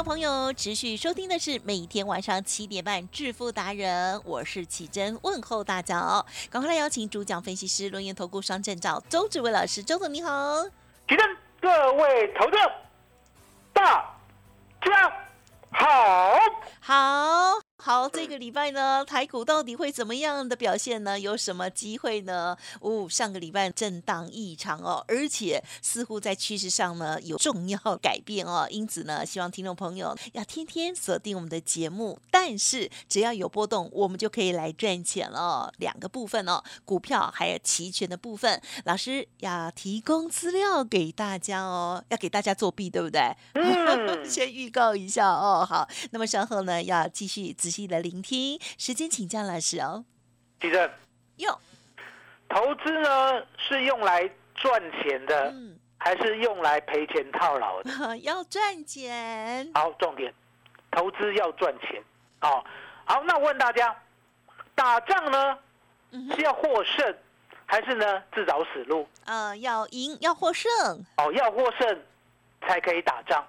众朋友持续收听的是每天晚上七点半《致富达人》，我是启珍，问候大家哦。赶快来邀请主讲分析师轮研投顾双证照周志伟老师，周总你好。启真各位投资者，大家好。好好，这个礼拜呢，台股到底会怎么样的表现呢？有什么机会呢？哦，上个礼拜震荡异常哦，而且似乎在趋势上呢有重要改变哦，因此呢，希望听众朋友要天天锁定我们的节目。但是只要有波动，我们就可以来赚钱了。两个部分哦，股票还有期权的部分，老师要提供资料给大家哦，要给大家作弊，对不对？嗯 先预告一下哦。好，那么稍后呢要继续仔细的聆听，时间请教老师哦。地震，哟，投资呢是用来赚钱的，嗯，还是用来赔钱套牢的？要赚钱，好，重点，投资要赚钱。哦，好，那我问大家，打仗呢是要获胜，还是呢自找死路？呃，要赢，要获胜，哦，要获胜才可以打仗，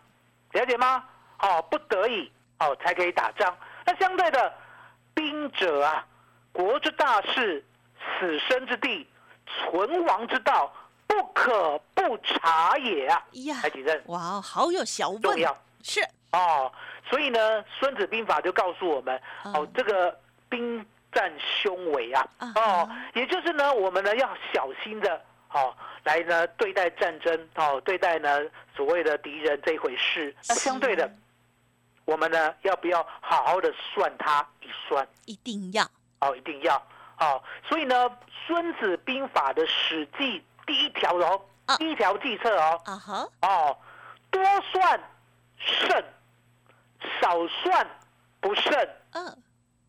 了解吗？哦，不得已哦才可以打仗。那相对的，兵者啊，国之大事，死生之地，存亡之道，不可不察也啊！呀来，几阵哇哦，好有学问，重要是，哦。所以呢，《孙子兵法》就告诉我们哦嗯，这个兵战凶危啊啊，哦哈，也就是呢，我们呢要小心的哦，来呢对待战争哦，对待呢所谓的敌人这一回事。那相对的是，我们呢要不要好好的算它一算？一定要，哦，一定要哦。所以呢，《孙子兵法》的《史记》第一条哦啊，第一条计策哦，啊哈，哦，多算胜，少算不胜，嗯，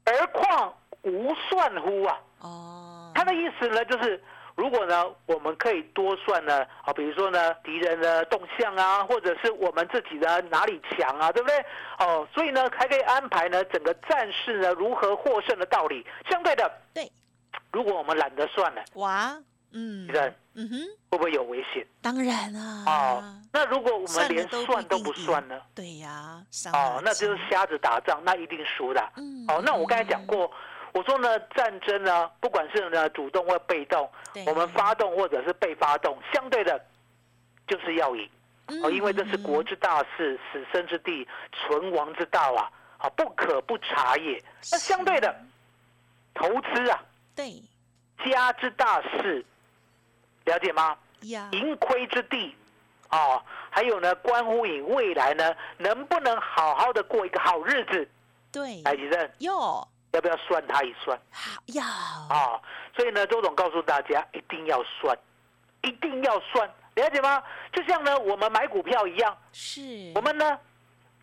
而况无算乎啊？哦，他的意思呢，就是如果呢，我们可以多算呢，啊，比如说呢，敌人的动向啊，或者是我们自己的哪里强啊，对不对？哦，所以呢，还可以安排呢整个战事呢如何获胜的道理。相对的，对，如果我们懒得算了，哇，嗯敌，人嗯哼，会不会有危险？当然啊，哦，那如果我们连算都不算呢？对呀，啊，哦那就是筋瞎子打仗，那一定输的。嗯哦，那我刚才讲过，我说呢，战争呢，不管是呢主动或被动，我们发动或者是被发动，相对的，就是要赢。哦，因为这是国嗯之大事，死生之地，存亡之道啊，啊，不可不察也。那相对的，投资啊，对。家之大事，了解吗？呀，盈亏之地，哦，还有呢，关乎你未来呢，能不能好好的过一个好日子？对，来，吉正，哟，要不要算他一算。好要，啊、所以呢，周总告诉大家，一定要算，一定要算，了解吗？就像呢，我们买股票一样，是，我们呢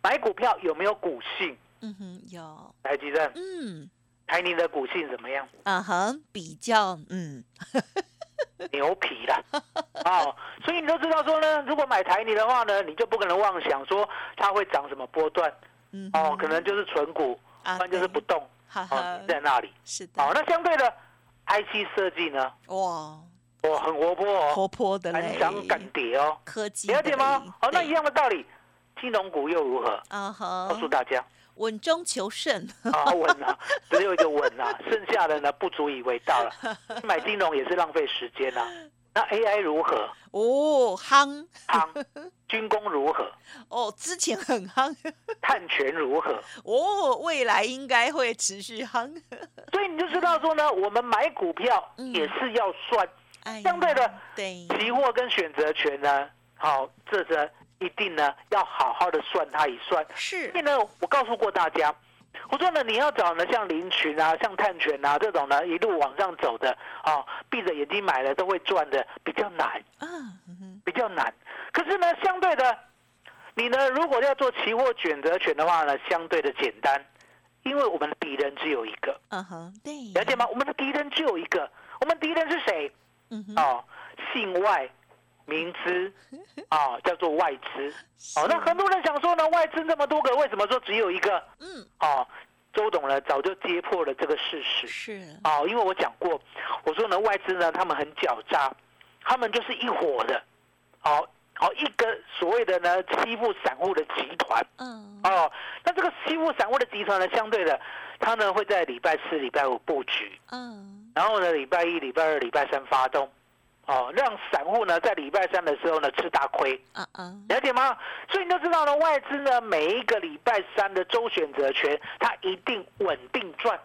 买股票有没有股性？嗯哼有，来，吉正，嗯。台泥的股性怎么样？啊哈，比较嗯。牛皮了，哦，所以你都知道说呢，如果买台泥的话呢，你就不可能妄想说它会涨什么波段，嗯哦，可能就是纯股，啊不然就是不动，哈哦，，在那里。是的，哦，那相对的，IC 设计呢，哇，哦，很活泼哦，活泼的嘞。敢，涨敢跌哦，科技了解吗？嘞？好，那一样的道理，金融股又如何？啊哈告，诉大家，稳中求胜，啊，稳啊，只有一个稳啊，剩下的呢不足以为道了。买金融也是浪费时间啊。那 AI 如何？哦，夯夯，军工如何？哦，之前很夯碳权如何？哦，未来应该会持续夯。所以你就知道说呢，我们买股票嗯也是要算。相对的，对，期货跟选择权呢，好，这个一定呢要好好的算它一算。是所以呢，我告诉过大家，我说呢，你要找呢像林群啊、像碳权啊这种呢一路往上走的，啊，闭着眼睛买了都会赚的，比较难，比较难。可是呢，相对的，你呢如果要做期货选择权的话呢，相对的简单，因为我们的敌人只有一个，嗯哼，对，了解吗？我们的敌人只有一个，我们敌人是谁？嗯哼，哦，姓外。名资啊、叫做外资。哦，那很多人想说呢，外资那么多个，为什么说只有一个？嗯，哦，周董呢早就揭破了这个事实。是，哦，因为我讲过，我说呢外资呢他们很狡诈，他们就是一伙的，哦哦一个所谓的呢欺负散户的集团。嗯，哦，那这个欺负散户的集团呢，相对的，他呢会在礼拜四、礼拜五布局，嗯，然后呢礼拜一、礼拜二、礼拜三发动，哦，让散户呢在礼拜三的时候呢吃大亏。啊啊，了解吗？所以你就知道了，外资呢每一个礼拜三的周选择权，它一定稳定赚，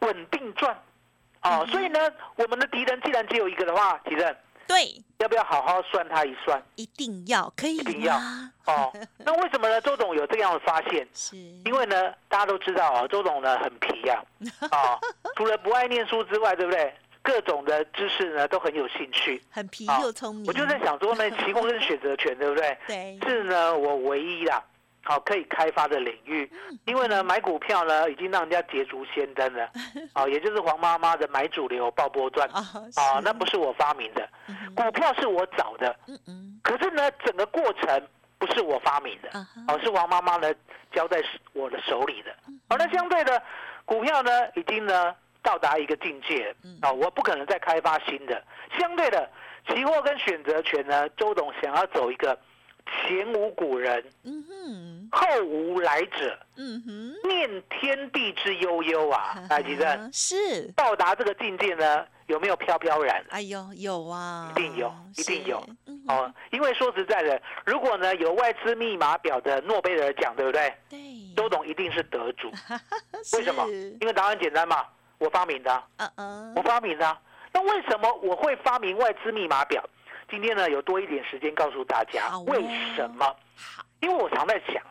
稳定赚。哦，所以呢，我们的敌人既然只有一个的话，敌人对，要不要好好算他一算？一定要，可以一定要吗？哦，那为什么呢？周董有这样的发现？是，因为呢，大家都知道哦，周董呢很皮呀、啊，除了不爱念书之外，对不对？各种的知识呢都很有兴趣。很皮好又聪明，我就在想说呢，期货跟选择权，对不对？对，是呢，我唯一啦，好可以开发的领域。因为呢，买股票呢已经让人家捷足先登了，哦，也就是黄妈妈的买主流爆波段啊，啊，那不是我发明的，股票是我找的，嗯嗯，可是呢，整个过程不是我发明的，啊哈，哦，是王妈妈呢交在我的手里的。好，那相对的，股票呢已经呢到达一个境界嗯啊、我不可能再开发新的。相对的，期货跟选择权呢，周董想要走一个前无古人，嗯哼，后无来者，嗯哼，念天地之悠悠啊！来，吉正，是，到达这个境界呢，有没有飘飘然？哎呦，有啊，一定有一定有，嗯哦，因为说实在的，如果呢有外资密码表的诺贝尔奖，对不对？对，周董一定是得主。为什么？因为答案简单嘛，我发明的啊、嗯嗯。我，发明的啊、那为什么我会发明外资密码表？今天呢，有多一点时间告诉大家为什么？好，因为我常在想，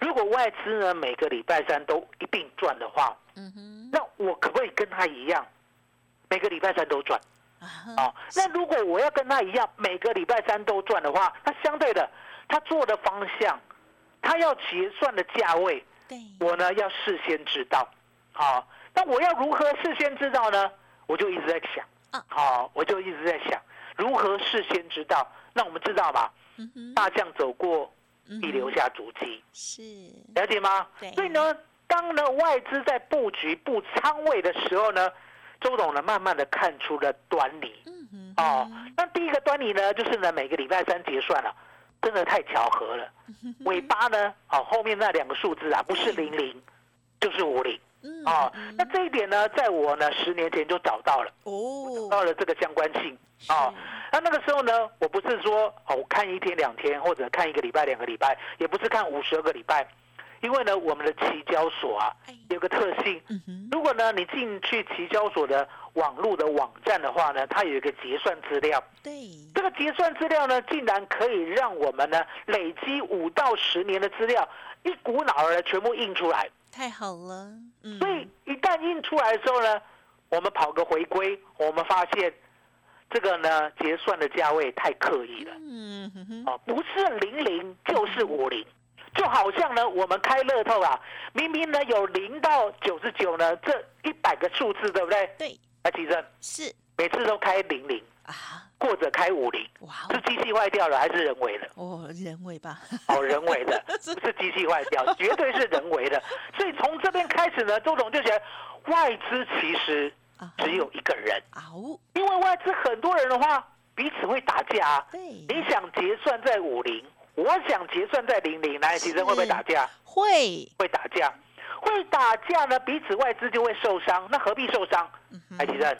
如果外资呢每个礼拜三都一并赚的话，嗯哼，那我可不可以跟他一样，每个礼拜三都赚？那如果我要跟他一样，每个礼拜三都赚的话，那相对的，他做的方向，他要结算的价位，对，我呢要事先知道，好、那我要如何事先知道呢？我就一直在想，啊好、我就一直在想如何事先知道。那我们知道嘛，嗯哼，大象走过嗯必留下足迹，是，了解吗对？所以呢，当呢外资在布局布仓位的时候呢，周董呢慢慢的看出了端倪。嗯，哦，那第一个端倪呢，就是呢每个礼拜三结算了、真的太巧合了。尾巴呢，哦后面那两个数字啊，不是零零，就是五零。嗯哦嗯，那这一点呢，在我呢十年前就找到了，哦，到了这个相关性。啊，那那个时候呢，我不是说哦，我看一天两天，或者看一个礼拜两个礼拜，也不是看五十二个礼拜，因为呢，我们的期交所啊哎有个特性，如果呢你进去期交所的网络的网站的话呢，它有一个结算资料，对，这个结算资料呢，竟然可以让我们呢累积五到十年的资料，一股脑儿的全部印出来。太好了，嗯，所以一旦印出来的时候呢，我们跑个回归，我们发现这个呢结算的价位太刻意了。嗯哼。哼，哦，不是零零就是五零，就好像呢我们开乐透啊，明明呢有零到九十九呢这一百个数字，对不对？对，那其实是。每次都开零零。啊，或者开五零，哇是机器坏掉了还是人为的？哦，人为吧，哦，人为的，不是机器坏掉，绝对是人为的。所以从这边开始呢，周总就觉得外资其实啊，只有一个人，嗷，因为外资很多人的话，彼此会打架。啊。对，你想结算在五零，我想结算在零零，来，其实会不会打架？会，会打架，会打架呢，彼此外资就会受伤，那何必受伤？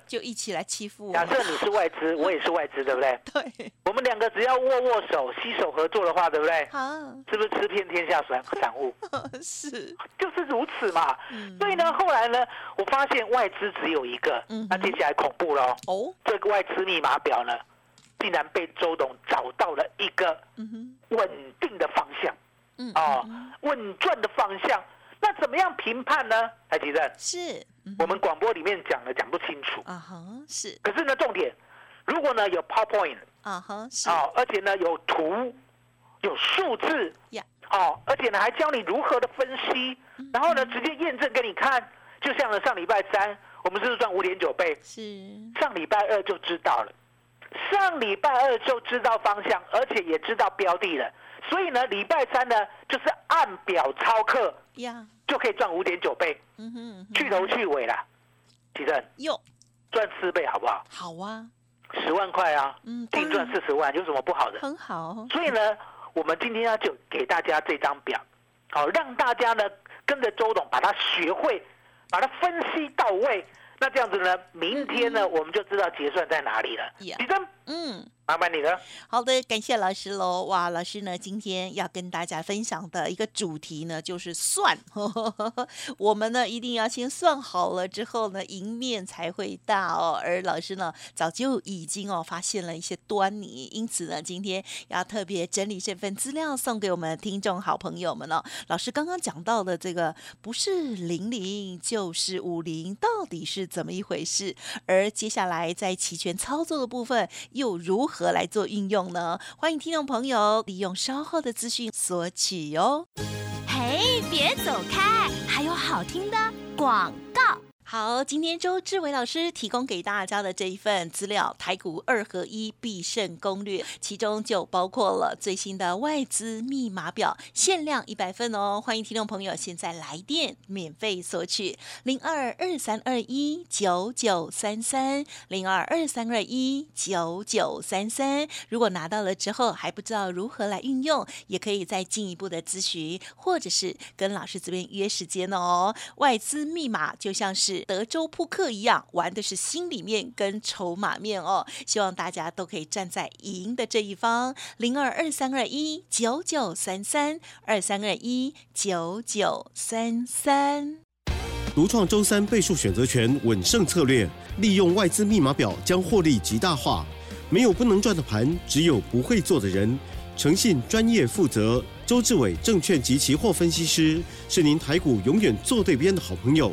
就一起来欺负我，假设你是外资，我也是外资，对不对？对，我们两个只要握握手、携手合作的话，对不对？好，是不是吃遍天下散散户？是，就是如此嘛。嗯所以呢，后来呢，我发现外资只有一个嗯，那接下来恐怖了哦。哦，这个外资密码表呢，竟然被周董找到了一个稳定的方向嗯哦嗯，稳赚的方向。那怎么样评判呢？台积电，是，嗯我们广播里面讲的讲不清楚。啊哈是可是呢，重点，如果呢有 PowerPoint 啊哈是哦，而且呢有图、有数字呀，哦，而且呢还教你如何的分析，嗯然后呢直接验证给你看。就像呢上礼拜三，我们是不是赚五点九倍？是上礼拜二就知道了，上礼拜二就知道方向，而且也知道标的了。所以呢，礼拜三呢就是按表操课，呀，就可以赚五点九倍，嗯哼嗯哼，去头去尾啦。其正哟，赚四倍好不好？好啊，十万块啊，嗯，净赚四十万，有什么不好的？很好，所以呢，我们今天呢就给大家这张表，好、让大家呢跟着周董把它学会，把它分析到位。那这样子呢，明天呢我们就知道结算在哪里了。嗯。麻烦你了。好的，感谢老师喽！哇，老师呢今天要跟大家分享的一个主题呢，就是算。我们呢一定要先算好了之后呢，赢面才会大哦。而老师呢早就已经哦发现了一些端倪，因此呢今天要特别整理这份资料送给我们的听众好朋友们哦。老师刚刚讲到的这个不是零零就是五零，到底是怎么一回事？而接下来在期权操作的部分又如何来做运用呢？欢迎听众朋友利用稍后的资讯索取哦。嘿，别走开，还有好听的广告。好，今天周志伟老师提供给大家的这一份资料，台股二合一必胜攻略，其中就包括了最新的外资密码表，限量一百份哦。欢迎听众朋友现在来电免费索取零二二三二一九九三三零二二三二一九九三三。如果拿到了之后还不知道如何来运用，也可以再进一步的咨询，或者是跟老师这边约时间哦。外资密码就像是德州扑克一样，玩的是心里面跟筹码面哦。希望大家都可以站在赢的这一方。零二二三二一九九三三二三二一九九三三。独创周三倍数选择权稳胜策略，利用外资密码表将获利极大化。没有不能赚的盘，只有不会做的人。诚信、专业、负责，周志伟证券及期货分析师是您台股永远做对边的好朋友。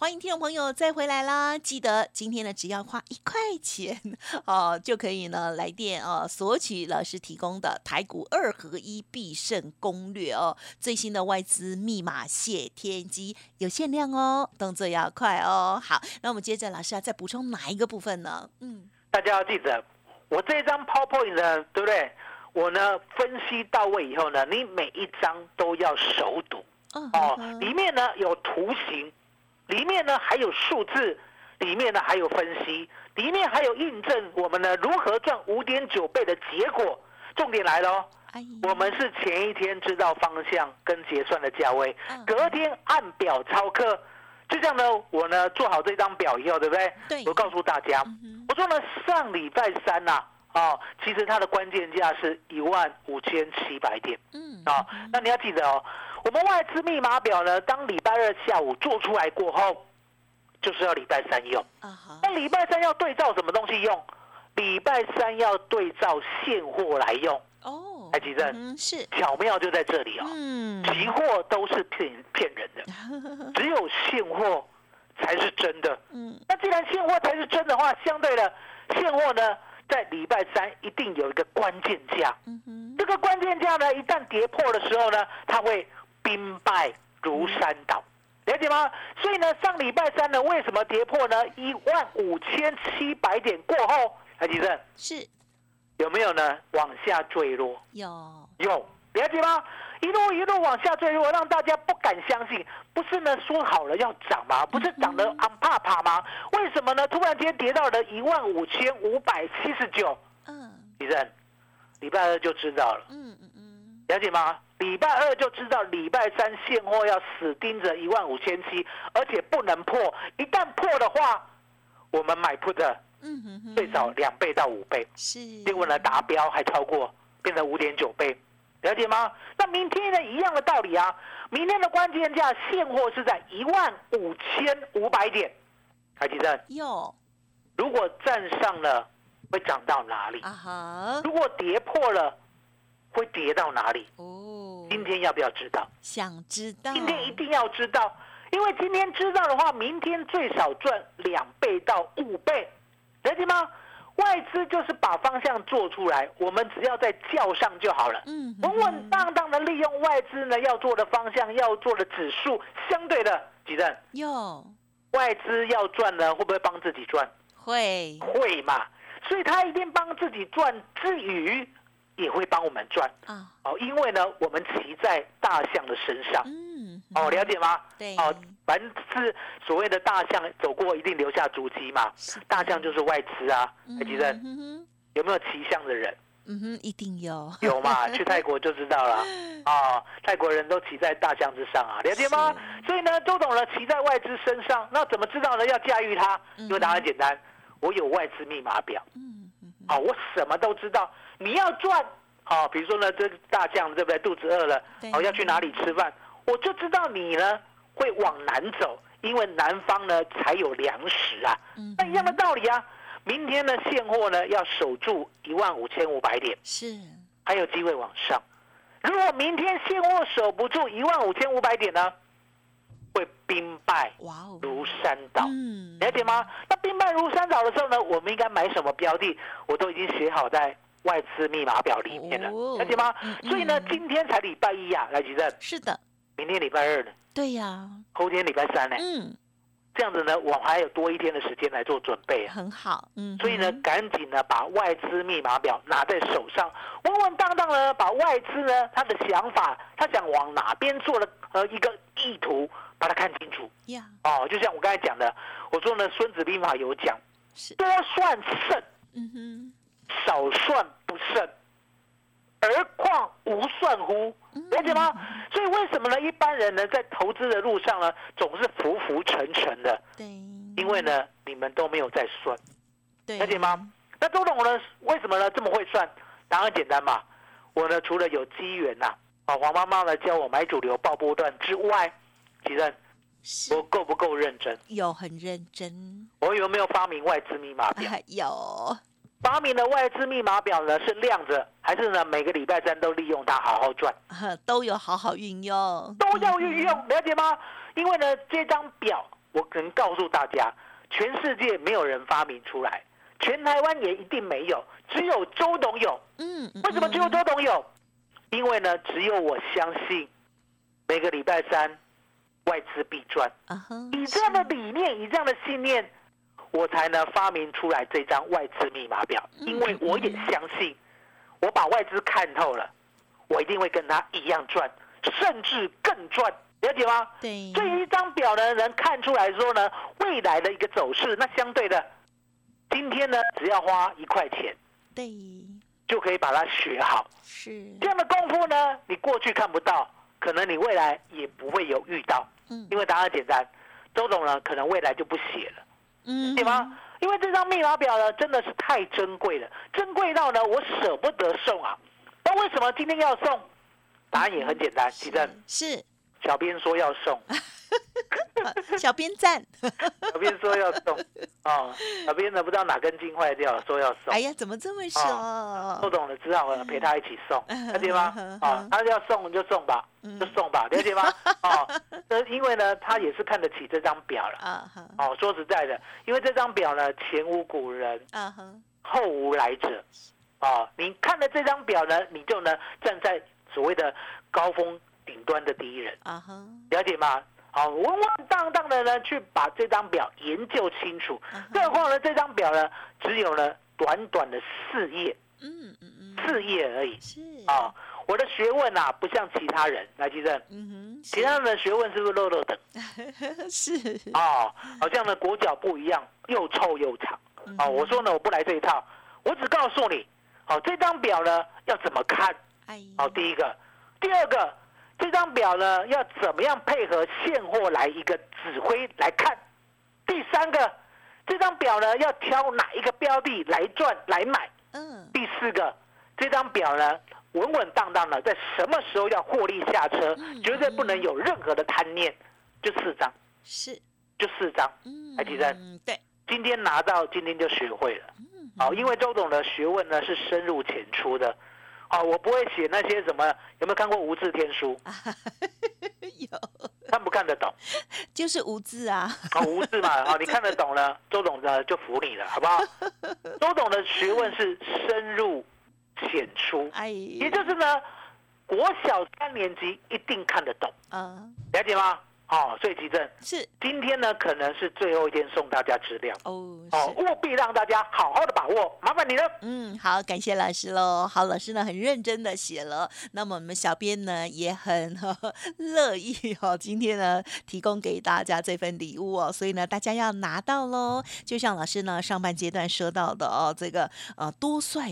欢迎听众朋友再回来啦！记得今天呢，只要花一块钱 哦，就可以呢来电哦，索取老师提供的台股二合一必胜攻略哦，最新的外资密码谢天机有限量哦，动作要快哦。好，那我们接着老师要再补充哪一个部分呢？嗯，大家要记得，我这张 PowerPoint 呢，对不对？我呢分析到位以后呢，你每一张都要熟读哦里面呢有图形，里面呢还有数字，里面呢还有分析，里面还有印证我们呢如何赚五点九倍的结果。重点来了哦，我们是前一天知道方向跟结算的价位嗯，隔天按表操课。就这样呢，我呢做好这张表以后，对不对？对我告诉大家，嗯我说呢，上礼拜三呐、哦，其实它的关键价是一万五千七百点嗯啊、那你要记得哦，我们外资密码表呢，当礼拜二下午做出来过后，就是要礼拜三用。啊那礼拜三要对照什么东西用？礼拜三要对照现货来用。哦，台积电嗯是巧妙就在这里哦，嗯期货都是骗骗人的，只有现货才是真的。嗯那既然现货才是真的话，相对的现货呢，在礼拜三一定有一个关键价。嗯哼这个关键价呢，一旦跌破的时候呢，它会兵败如山倒，了解吗？所以呢，上礼拜三呢，为什么跌破呢？一万五千七百点过后，台积电是有没有呢？往下坠落？有有，了解吗？一路一路往下坠落，让大家不敢相信。不是呢，说好了要涨吗？不是涨得昂怕怕吗？为什么呢？突然间跌到了一万五千五百七十九。嗯李正，礼拜二就知道了，嗯嗯嗯了解吗？礼拜二就知道，礼拜三现货要死盯着一万五千七，而且不能破。一旦破的话，我们买 put 嗯哼哼，最少两倍到五倍，是，结果呢达标还超过，变成五点九倍，了解吗？那明天呢一样的道理啊，明天的关键价现货是在一万五千五百点，海基正，有如果站上了会涨到哪里？啊哈，如果跌破了会跌到哪里？哦，今天要不要知道？想知道，今天一定要知道，因为今天知道的话，明天最少赚两倍到五倍，了解吗？外资就是把方向做出来，我们只要在叫上就好了。嗯稳稳当当的利用外资呢要做的方向，要做的指数，相对的，几阵有外资要赚呢，会不会帮自己赚？会会嘛，所以他一定帮自己赚之余，也会帮我们赚啊，哦，因为呢，我们骑在大象的身上。嗯，哦，了解吗？对哦，凡是所谓的大象走过，一定留下足迹嘛。大象就是外资啊，海基正嗯哼，有没有骑象的人？嗯哼，一定有，有嘛？去泰国就知道了。啊，泰国人都骑在大象之上啊，了解吗？所以呢，周董呢骑在外资身上，那怎么知道呢？要驾驭它，嗯因为答案简单，我有外资密码表。嗯嗯啊，我什么都知道。你要赚，啊，比如说呢，这个大象对不对？肚子饿了对，哦，要去哪里吃饭？我就知道你呢会往南走，因为南方呢才有粮食啊。嗯那一样的道理啊。明天呢，现货呢要守住一万五千五百点，是，还有机会往上。如果明天现货守不住一万五千五百点呢，会兵败如山倒。嗯了解吗？那兵败如山倒的时候呢，我们应该买什么标的？我都已经写好在外资密码表里面了，哦了解吗？嗯？所以呢嗯，今天才礼拜一呀，来吉正，是的，明天礼拜二呢，对呀，后天礼拜三呢，嗯，这样子呢，我还有多一天的时间来做准备啊。很好，嗯，所以呢哼，赶紧呢把外资密码表拿在手上，稳稳当当呢把外资呢他的想法，他想往哪边做的呃一个意图，把它看清楚。呀，哦，就像我刚才讲的，我说呢《孙子兵法》有讲，多算胜。嗯哼，少算不胜，而况无算乎？了解吗？所以为什么呢？一般人呢，在投资的路上呢，总是浮浮沉沉的，对，因为呢，你们都没有在算，对，了解吗？那周董呢，为什么呢这么会算？答案简单嘛，我呢除了有机缘呐，啊，黄妈妈呢教我买主流报波段之外，其实我够不够认真？有很认真，我有没有发明外资密码表？还 有，发明的外资密码表呢是亮着，还是呢每个礼拜三都利用它好好赚？都有好好运用，都要运用，了解吗？因为呢，这张表我能告诉大家，全世界没有人发明出来，全台湾也一定没有，只有周董有。为什么只有周董有？因为呢，只有我相信，每个礼拜三外资必赚。以这样的理念，以这样的信念，我才能发明出来这张外资密码表。嗯因为我也相信，我把外资看透了，我一定会跟他一样赚，甚至更赚。了解吗？对，这一张表呢，能看出来说呢，未来的一个走势。那相对的，今天呢，只要花一块钱，对，就可以把它学好。是，这样的功夫呢，你过去看不到，可能你未来也不会有遇到。嗯因为答案简单，周总呢，可能未来就不写了。嗯对吗？因为这张密码表呢，真的是太珍贵了，珍贵到呢，我舍不得送啊。那为什么今天要送？答案也很简单，其正，是，小编说要送，小编赞，小编说要送，哦，小编呢不知道哪根筋坏掉了，说要送哎。呀，怎么这么说？不懂的，只好呢陪他一起送，了解吗？啊，他要送就送吧，嗯就送吧，了解吗？哦，那因为呢，他也是看得起这张表了。哦，说实在的，因为这张表呢，前无古人，后无来者。哦，你看了这张表呢，你就能站在所谓的高峰顶端的第一人，了解吗？好、稳稳当当的呢去把这张表研究清楚。更何况呢，这张表呢只有呢短短的四页，嗯嗯嗯，四页而已。是。啊、我的学问啊不像其他人，来记正，嗯哼，其他人的学问是不是漏漏等？是。哦，好像呢裹脚不一样，又臭又长。嗯哦，我说呢我不来这一套，我只告诉你，哦这张表呢要怎么看。哎，好，第一个，第二个，这张表呢要怎么样配合现货来一个指挥来看？第三个，这张表呢要挑哪一个标的来赚来买？嗯，第四个，这张表呢稳稳当当的，在什么时候要获利下车，嗯绝对不能有任何的贪念。就四张，是，就四张。嗯，台积电嗯，对，今天拿到，今天就学会了。嗯，好，因为周董的学问呢是深入浅出的。好，我不会写那些什么，有没有看过无字天书？有，看不看得懂？就是无字啊，啊，无字嘛，啊，你看得懂了，周董呢就服你了，好不好？周董的学问是深入浅出，哎，也就是呢，国小三年级一定看得懂，啊，了解吗？好，所以吉正是，今天呢可能是最后一天送大家资料，哦，哦，务必让大家好好的把握，麻烦你了。嗯，好，感谢老师喽。好，老师呢很认真的写了，那么我们小编呢也很呵呵乐意哦，今天呢提供给大家这份礼物哦，所以呢大家要拿到喽。就像老师呢上半阶段说到的哦，这个呃多算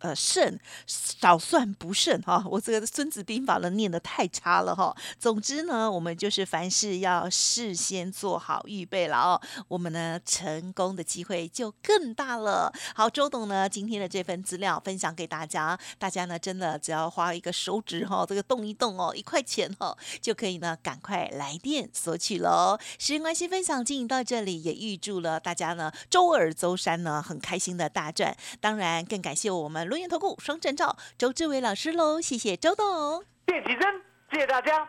呃慎，少算不慎哈、我这个《孙子兵法》呢念的太差了哈、总之呢，我们就是凡事要事先做好预备了哦，我们呢成功的机会就更大了。好，周董呢今天的这份资料分享给大家，大家呢真的只要花一个手指哈、这个动一动哦，一块钱哈、就可以呢赶快来电索取喽。时间关系，分享进行到这里，也预祝了大家呢周二周三呢很开心的大赚。当然，更感谢我们龙源投顾双证照周志伟老师喽，谢谢周董。谢谢吉珍，谢谢大家，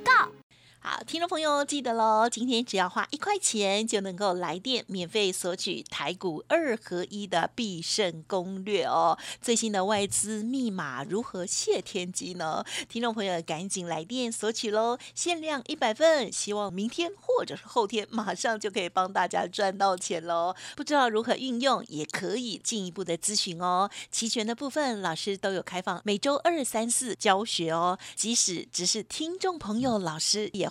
好，听众朋友记得喽，今天只要花一块钱就能够来电免费索取台股二合一的必胜攻略哦。最新的外资密码如何谢天机呢？听众朋友赶紧来电索取喽，限量一百份，希望明天或者是后天马上就可以帮大家赚到钱喽。不知道如何运用，也可以进一步的咨询哦。齐全的部分，老师都有开放每周二、三、四教学哦。即使只是听众朋友，老师也